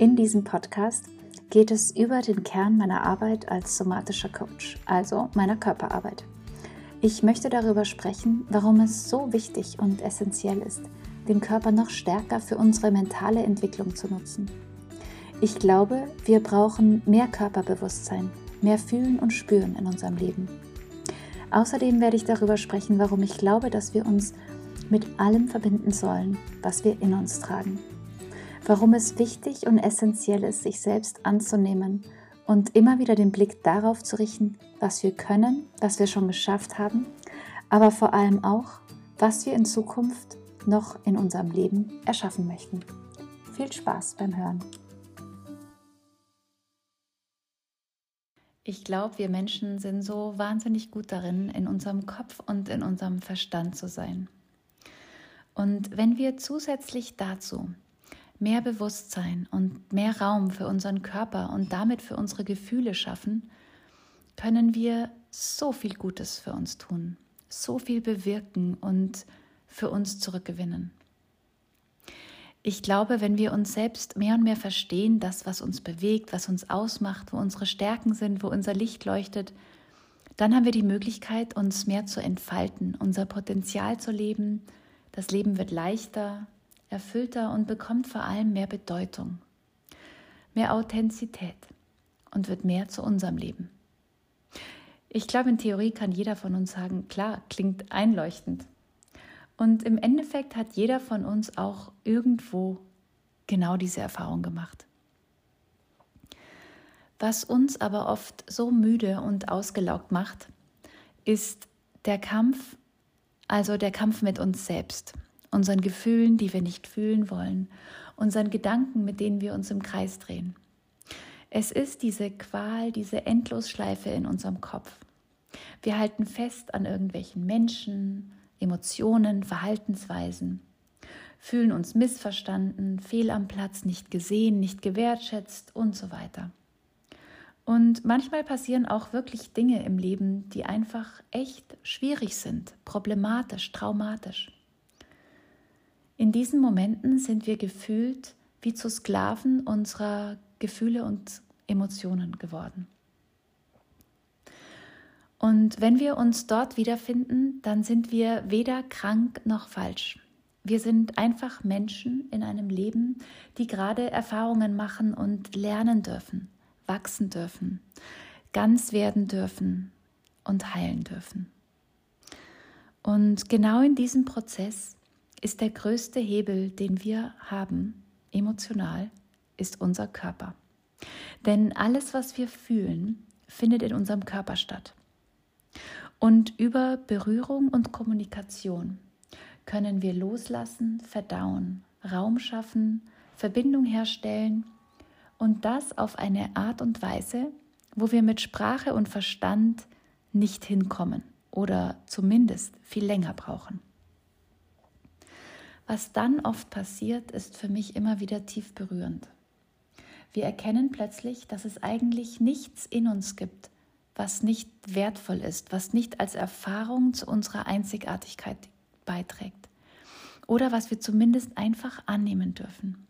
In diesem Podcast geht es über den Kern meiner Arbeit als somatischer Coach, also meiner Körperarbeit. Ich möchte darüber sprechen, warum es so wichtig und essentiell ist, den Körper noch stärker für unsere mentale Entwicklung zu nutzen. Ich glaube, wir brauchen mehr Körperbewusstsein, mehr Fühlen und Spüren in unserem Leben. Außerdem werde ich darüber sprechen, warum ich glaube, dass wir uns mit allem verbinden sollen, was wir in uns tragen. Warum es wichtig und essentiell ist, sich selbst anzunehmen und immer wieder den Blick darauf zu richten, was wir können, was wir schon geschafft haben, aber vor allem auch, was wir in Zukunft noch in unserem Leben erschaffen möchten. Viel Spaß beim Hören. Ich glaube, wir Menschen sind so wahnsinnig gut darin, in unserem Kopf und in unserem Verstand zu sein. Und wenn wir zusätzlich dazu mehr Bewusstsein und mehr Raum für unseren Körper und damit für unsere Gefühle schaffen, können wir so viel Gutes für uns tun, so viel bewirken und für uns zurückgewinnen. Ich glaube, wenn wir uns selbst mehr und mehr verstehen, das, was uns bewegt, was uns ausmacht, wo unsere Stärken sind, wo unser Licht leuchtet, dann haben wir die Möglichkeit, uns mehr zu entfalten, unser Potenzial zu leben. Das Leben wird leichter, erfüllter und bekommt vor allem mehr Bedeutung, mehr Authentizität und wird mehr zu unserem Leben. Ich glaube, in Theorie kann jeder von uns sagen, klar, klingt einleuchtend. Und im Endeffekt hat jeder von uns auch irgendwo genau diese Erfahrung gemacht. Was uns aber oft so müde und ausgelaugt macht, ist der Kampf, also der Kampf mit uns selbst, unseren Gefühlen, die wir nicht fühlen wollen, unseren Gedanken, mit denen wir uns im Kreis drehen. Es ist diese Qual, diese Endlosschleife in unserem Kopf. Wir halten fest an irgendwelchen Menschen, Emotionen, Verhaltensweisen, fühlen uns missverstanden, fehl am Platz, nicht gesehen, nicht gewertschätzt und so weiter. Und manchmal passieren auch wirklich Dinge im Leben, die einfach echt schwierig sind, problematisch, traumatisch. In diesen Momenten sind wir gefühlt wie zu Sklaven unserer Gefühle und Emotionen geworden. Und wenn wir uns dort wiederfinden, dann sind wir weder krank noch falsch. Wir sind einfach Menschen in einem Leben, die gerade Erfahrungen machen und lernen dürfen, wachsen dürfen, ganz werden dürfen und heilen dürfen. Und genau in diesem Prozess ist der größte Hebel, den wir haben, emotional, ist unser Körper. Denn alles, was wir fühlen, findet in unserem Körper statt. Und über Berührung und Kommunikation können wir loslassen, verdauen, Raum schaffen, Verbindung herstellen und das auf eine Art und Weise, wo wir mit Sprache und Verstand nicht hinkommen oder zumindest viel länger brauchen. Was dann oft passiert, ist für mich immer wieder tief berührend. Wir erkennen plötzlich, dass es eigentlich nichts in uns gibt, was nicht wertvoll ist, was nicht als Erfahrung zu unserer Einzigartigkeit beiträgt oder was wir zumindest einfach annehmen dürfen.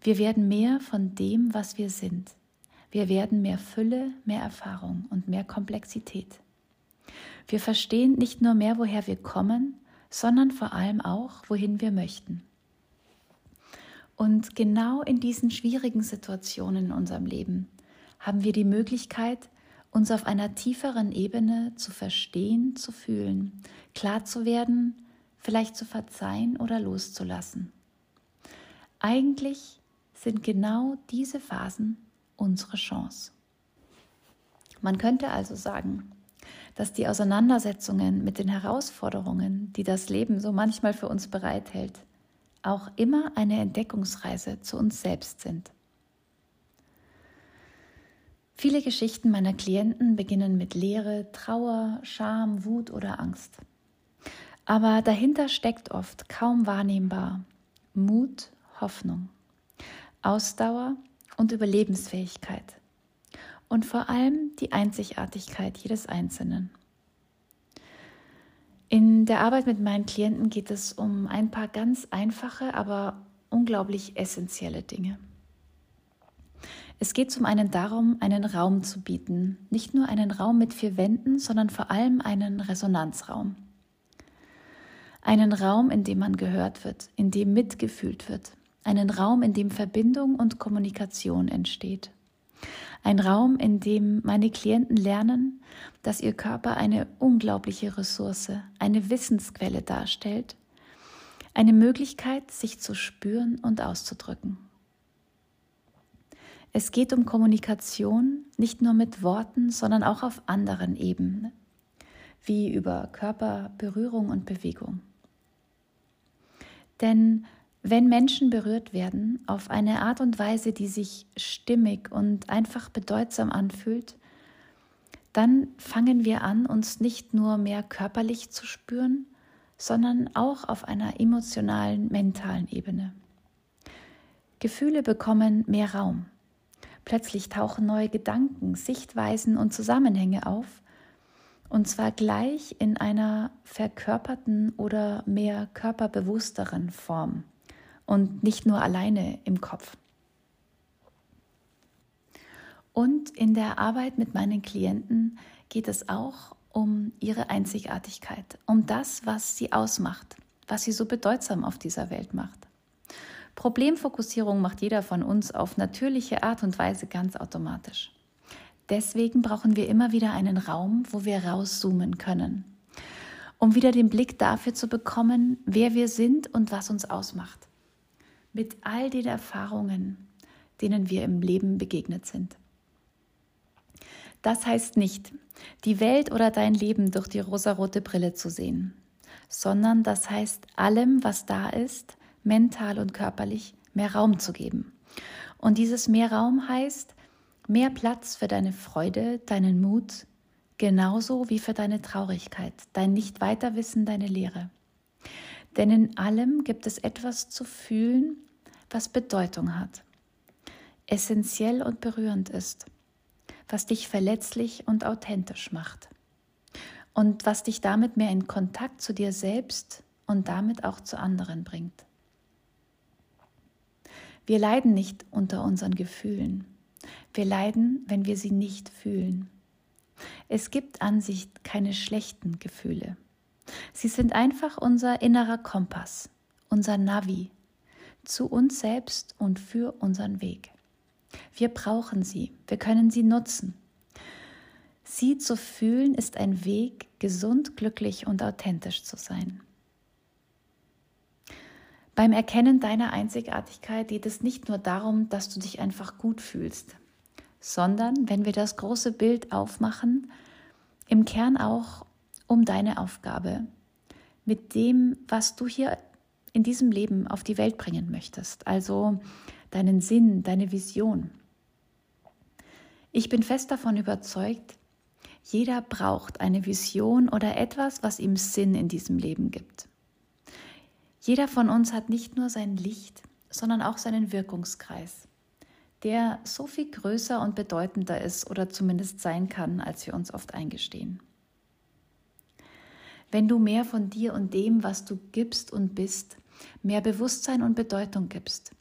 Wir werden mehr von dem, was wir sind. Wir werden mehr Fülle, mehr Erfahrung und mehr Komplexität. Wir verstehen nicht nur mehr, woher wir kommen, sondern vor allem auch, wohin wir möchten. Und genau in diesen schwierigen Situationen in unserem Leben haben wir die Möglichkeit, uns auf einer tieferen Ebene zu verstehen, zu fühlen, klar zu werden, vielleicht zu verzeihen oder loszulassen. Eigentlich sind genau diese Phasen unsere Chance. Man könnte also sagen, dass die Auseinandersetzungen mit den Herausforderungen, die das Leben so manchmal für uns bereithält, auch immer eine Entdeckungsreise zu uns selbst sind. Viele Geschichten meiner Klienten beginnen mit Leere, Trauer, Scham, Wut oder Angst. Aber dahinter steckt oft kaum wahrnehmbar Mut, Hoffnung, Ausdauer und Überlebensfähigkeit und vor allem die Einzigartigkeit jedes Einzelnen. In der Arbeit mit meinen Klienten geht es um ein paar ganz einfache, aber unglaublich essentielle Dinge. Es geht zum einen darum, einen Raum zu bieten. Nicht nur einen Raum mit vier Wänden, sondern vor allem einen Resonanzraum. Einen Raum, in dem man gehört wird, in dem mitgefühlt wird. Einen Raum, in dem Verbindung und Kommunikation entsteht. Ein Raum, in dem meine Klienten lernen, dass ihr Körper eine unglaubliche Ressource, eine Wissensquelle darstellt, eine Möglichkeit, sich zu spüren und auszudrücken. Es geht um Kommunikation nicht nur mit Worten, sondern auch auf anderen Ebenen, wie über Körper, Berührung und Bewegung. Denn wenn Menschen berührt werden auf eine Art und Weise, die sich stimmig und einfach bedeutsam anfühlt, dann fangen wir an, uns nicht nur mehr körperlich zu spüren, sondern auch auf einer emotionalen, mentalen Ebene. Gefühle bekommen mehr Raum. Plötzlich tauchen neue Gedanken, Sichtweisen und Zusammenhänge auf, und zwar gleich in einer verkörperten oder mehr körperbewussteren Form und nicht nur alleine im Kopf. Und in der Arbeit mit meinen Klienten geht es auch um ihre Einzigartigkeit, um das, was sie ausmacht, was sie so bedeutsam auf dieser Welt macht. Problemfokussierung macht jeder von uns auf natürliche Art und Weise ganz automatisch. Deswegen brauchen wir immer wieder einen Raum, wo wir rauszoomen können, um wieder den Blick dafür zu bekommen, wer wir sind und was uns ausmacht. Mit all den Erfahrungen, denen wir im Leben begegnet sind. Das heißt nicht, die Welt oder dein Leben durch die rosarote Brille zu sehen, sondern das heißt, allem, was da ist, mental und körperlich mehr Raum zu geben. Und dieses mehr Raum heißt mehr Platz für deine Freude, deinen Mut, genauso wie für deine Traurigkeit, dein Nicht-Weiterwissen, deine Lehre. Denn in allem gibt es etwas zu fühlen, was Bedeutung hat, essentiell und berührend ist, was dich verletzlich und authentisch macht und was dich damit mehr in Kontakt zu dir selbst und damit auch zu anderen bringt. Wir leiden nicht unter unseren Gefühlen. Wir leiden, wenn wir sie nicht fühlen. Es gibt an sich keine schlechten Gefühle. Sie sind einfach unser innerer Kompass, unser Navi zu uns selbst und für unseren Weg. Wir brauchen sie, wir können sie nutzen. Sie zu fühlen ist ein Weg, gesund, glücklich und authentisch zu sein. Beim Erkennen deiner Einzigartigkeit geht es nicht nur darum, dass du dich einfach gut fühlst, sondern, wenn wir das große Bild aufmachen, im Kern auch um deine Aufgabe, mit dem, was du hier in diesem Leben auf die Welt bringen möchtest, also deinen Sinn, deine Vision. Ich bin fest davon überzeugt, jeder braucht eine Vision oder etwas, was ihm Sinn in diesem Leben gibt. Jeder von uns hat nicht nur sein Licht, sondern auch seinen Wirkungskreis, der so viel größer und bedeutender ist oder zumindest sein kann, als wir uns oft eingestehen. Wenn du mehr von dir und dem, was du gibst und bist, mehr Bewusstsein und Bedeutung gibst,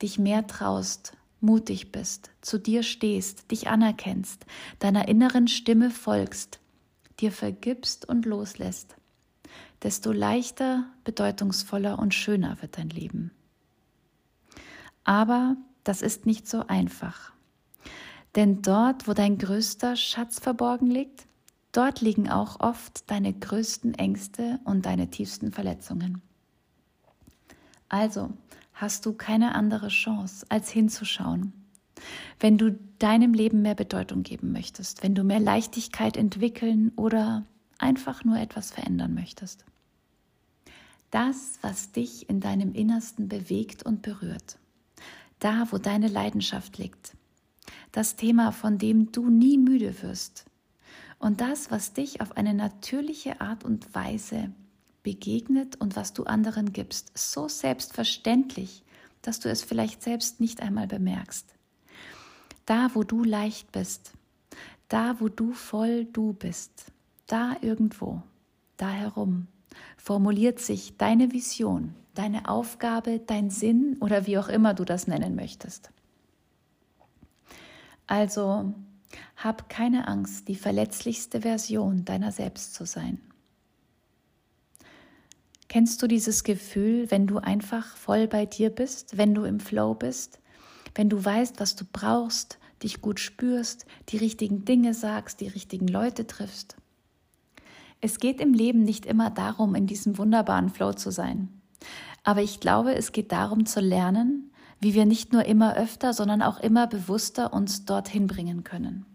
dich mehr traust, mutig bist, zu dir stehst, dich anerkennst, deiner inneren Stimme folgst, dir vergibst und loslässt, desto leichter, bedeutungsvoller und schöner wird dein Leben. Aber das ist nicht so einfach. Denn dort, wo dein größter Schatz verborgen liegt, dort liegen auch oft deine größten Ängste und deine tiefsten Verletzungen. Also hast du keine andere Chance, als hinzuschauen. Wenn du deinem Leben mehr Bedeutung geben möchtest, wenn du mehr Leichtigkeit entwickeln oder einfach nur etwas verändern möchtest das, was dich in deinem Innersten bewegt und berührt. Da, wo deine Leidenschaft liegt. Das Thema, von dem du nie müde wirst. Und das, was dich auf eine natürliche Art und Weise begegnet und was du anderen gibst, so selbstverständlich, dass du es vielleicht selbst nicht einmal bemerkst. Da, wo du leicht bist, da, wo du voll du bist, da irgendwo, da herum, formuliert sich deine Vision, deine Aufgabe, dein Sinn oder wie auch immer du das nennen möchtest. Also hab keine Angst, die verletzlichste Version deiner selbst zu sein. Kennst du dieses Gefühl, wenn du einfach voll bei dir bist, wenn du im Flow bist, wenn du weißt, was du brauchst, dich gut spürst, die richtigen Dinge sagst, die richtigen Leute triffst? Es geht im Leben nicht immer darum, in diesem wunderbaren Flow zu sein. Aber ich glaube, es geht darum zu lernen, wie wir nicht nur immer öfter, sondern auch immer bewusster uns dorthin bringen können.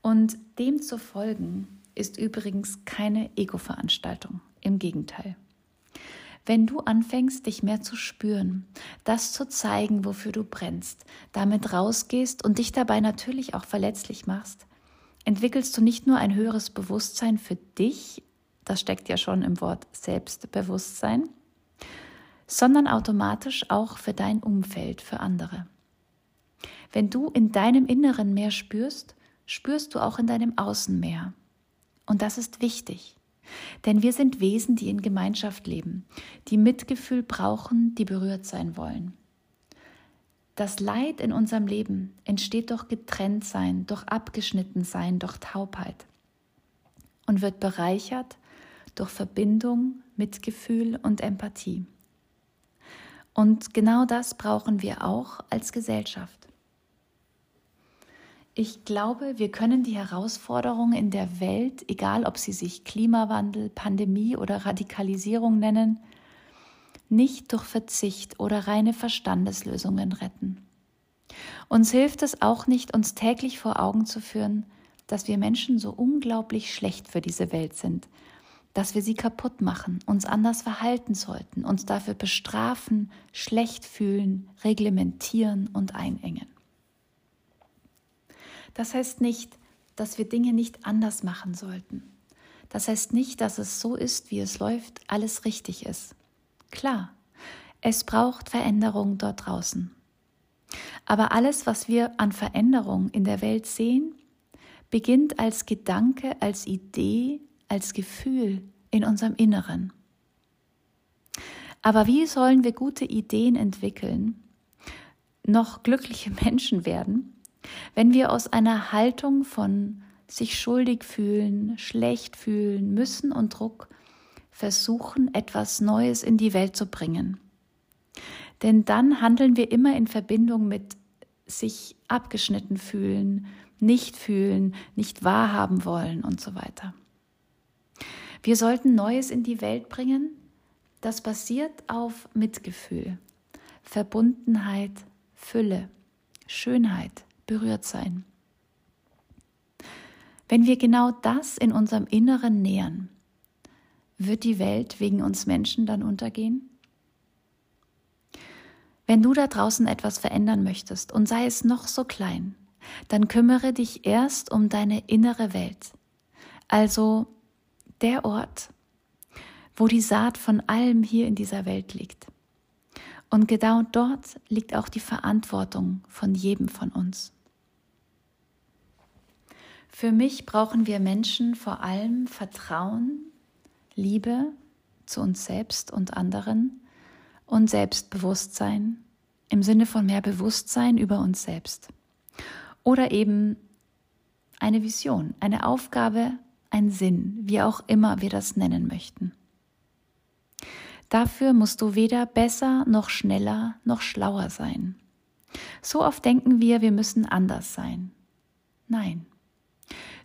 Und dem zu folgen ist übrigens keine Ego-Veranstaltung, im Gegenteil. Wenn du anfängst, dich mehr zu spüren, das zu zeigen, wofür du brennst, damit rausgehst und dich dabei natürlich auch verletzlich machst, entwickelst du nicht nur ein höheres Bewusstsein für dich, das steckt ja schon im Wort Selbstbewusstsein, sondern automatisch auch für dein Umfeld, für andere. Wenn du in deinem Inneren mehr spürst, spürst du auch in deinem Außen mehr. Und das ist wichtig. Denn wir sind Wesen, die in Gemeinschaft leben, die Mitgefühl brauchen, die berührt sein wollen. Das Leid in unserem Leben entsteht durch Getrenntsein, durch Abgeschnittensein, durch Taubheit und wird bereichert durch Verbindung, Mitgefühl und Empathie. Und genau das brauchen wir auch als Gesellschaft. Ich glaube, wir können die Herausforderungen in der Welt, egal ob sie sich Klimawandel, Pandemie oder Radikalisierung nennen, nicht durch Verzicht oder reine Verstandeslösungen retten. Uns hilft es auch nicht, uns täglich vor Augen zu führen, dass wir Menschen so unglaublich schlecht für diese Welt sind, dass wir sie kaputt machen, uns anders verhalten sollten, uns dafür bestrafen, schlecht fühlen, reglementieren und einengen. Das heißt nicht, dass wir Dinge nicht anders machen sollten. Das heißt nicht, dass es so ist, wie es läuft, alles richtig ist. Klar, es braucht Veränderung dort draußen. Aber alles, was wir an Veränderung in der Welt sehen, beginnt als Gedanke, als Idee, als Gefühl in unserem Inneren. Aber wie sollen wir gute Ideen entwickeln, noch glückliche Menschen werden, wenn wir aus einer Haltung von sich schuldig fühlen, schlecht fühlen, müssen und Druck versuchen, etwas Neues in die Welt zu bringen. Denn dann handeln wir immer in Verbindung mit sich abgeschnitten fühlen, nicht fühlen, nicht wahrhaben wollen und so weiter. Wir sollten Neues in die Welt bringen, das basiert auf Mitgefühl, Verbundenheit, Fülle, Schönheit, berührt sein. Wenn wir genau das in unserem Inneren nähern, wird die Welt wegen uns Menschen dann untergehen? Wenn du da draußen etwas verändern möchtest und sei es noch so klein, dann kümmere dich erst um deine innere Welt. Also der Ort, wo die Saat von allem hier in dieser Welt liegt. Und genau dort liegt auch die Verantwortung von jedem von uns. Für mich brauchen wir Menschen vor allem Vertrauen, Liebe zu uns selbst und anderen und Selbstbewusstsein im Sinne von mehr Bewusstsein über uns selbst. Oder eben eine Vision, eine Aufgabe, ein Sinn, wie auch immer wir das nennen möchten. Dafür musst du weder besser noch schneller noch schlauer sein. So oft denken wir, wir müssen anders sein. Nein.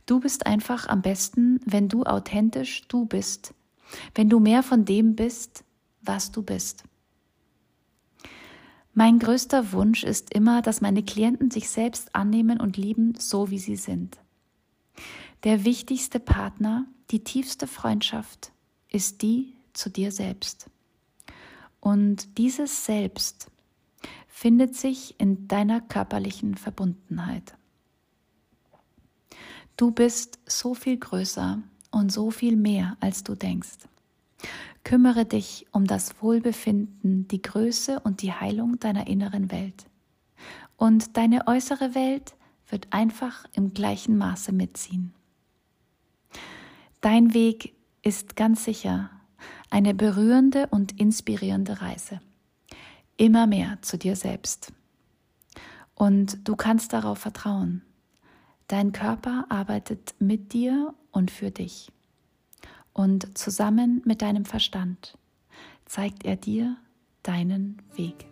Du bist einfach am besten, wenn du authentisch du bist, wenn du mehr von dem bist, was du bist. Mein größter Wunsch ist immer, dass meine Klienten sich selbst annehmen und lieben, so wie sie sind. Der wichtigste Partner, die tiefste Freundschaft ist die zu dir selbst. Und dieses Selbst findet sich in deiner körperlichen Verbundenheit. Du bist so viel größer und so viel mehr, als du denkst. Kümmere dich um das Wohlbefinden, die Größe und die Heilung deiner inneren Welt. Und deine äußere Welt wird einfach im gleichen Maße mitziehen. Dein Weg ist ganz sicher eine berührende und inspirierende Reise. Immer mehr zu dir selbst. Und du kannst darauf vertrauen. Dein Körper arbeitet mit dir und für dich. Und zusammen mit deinem Verstand zeigt er dir deinen Weg.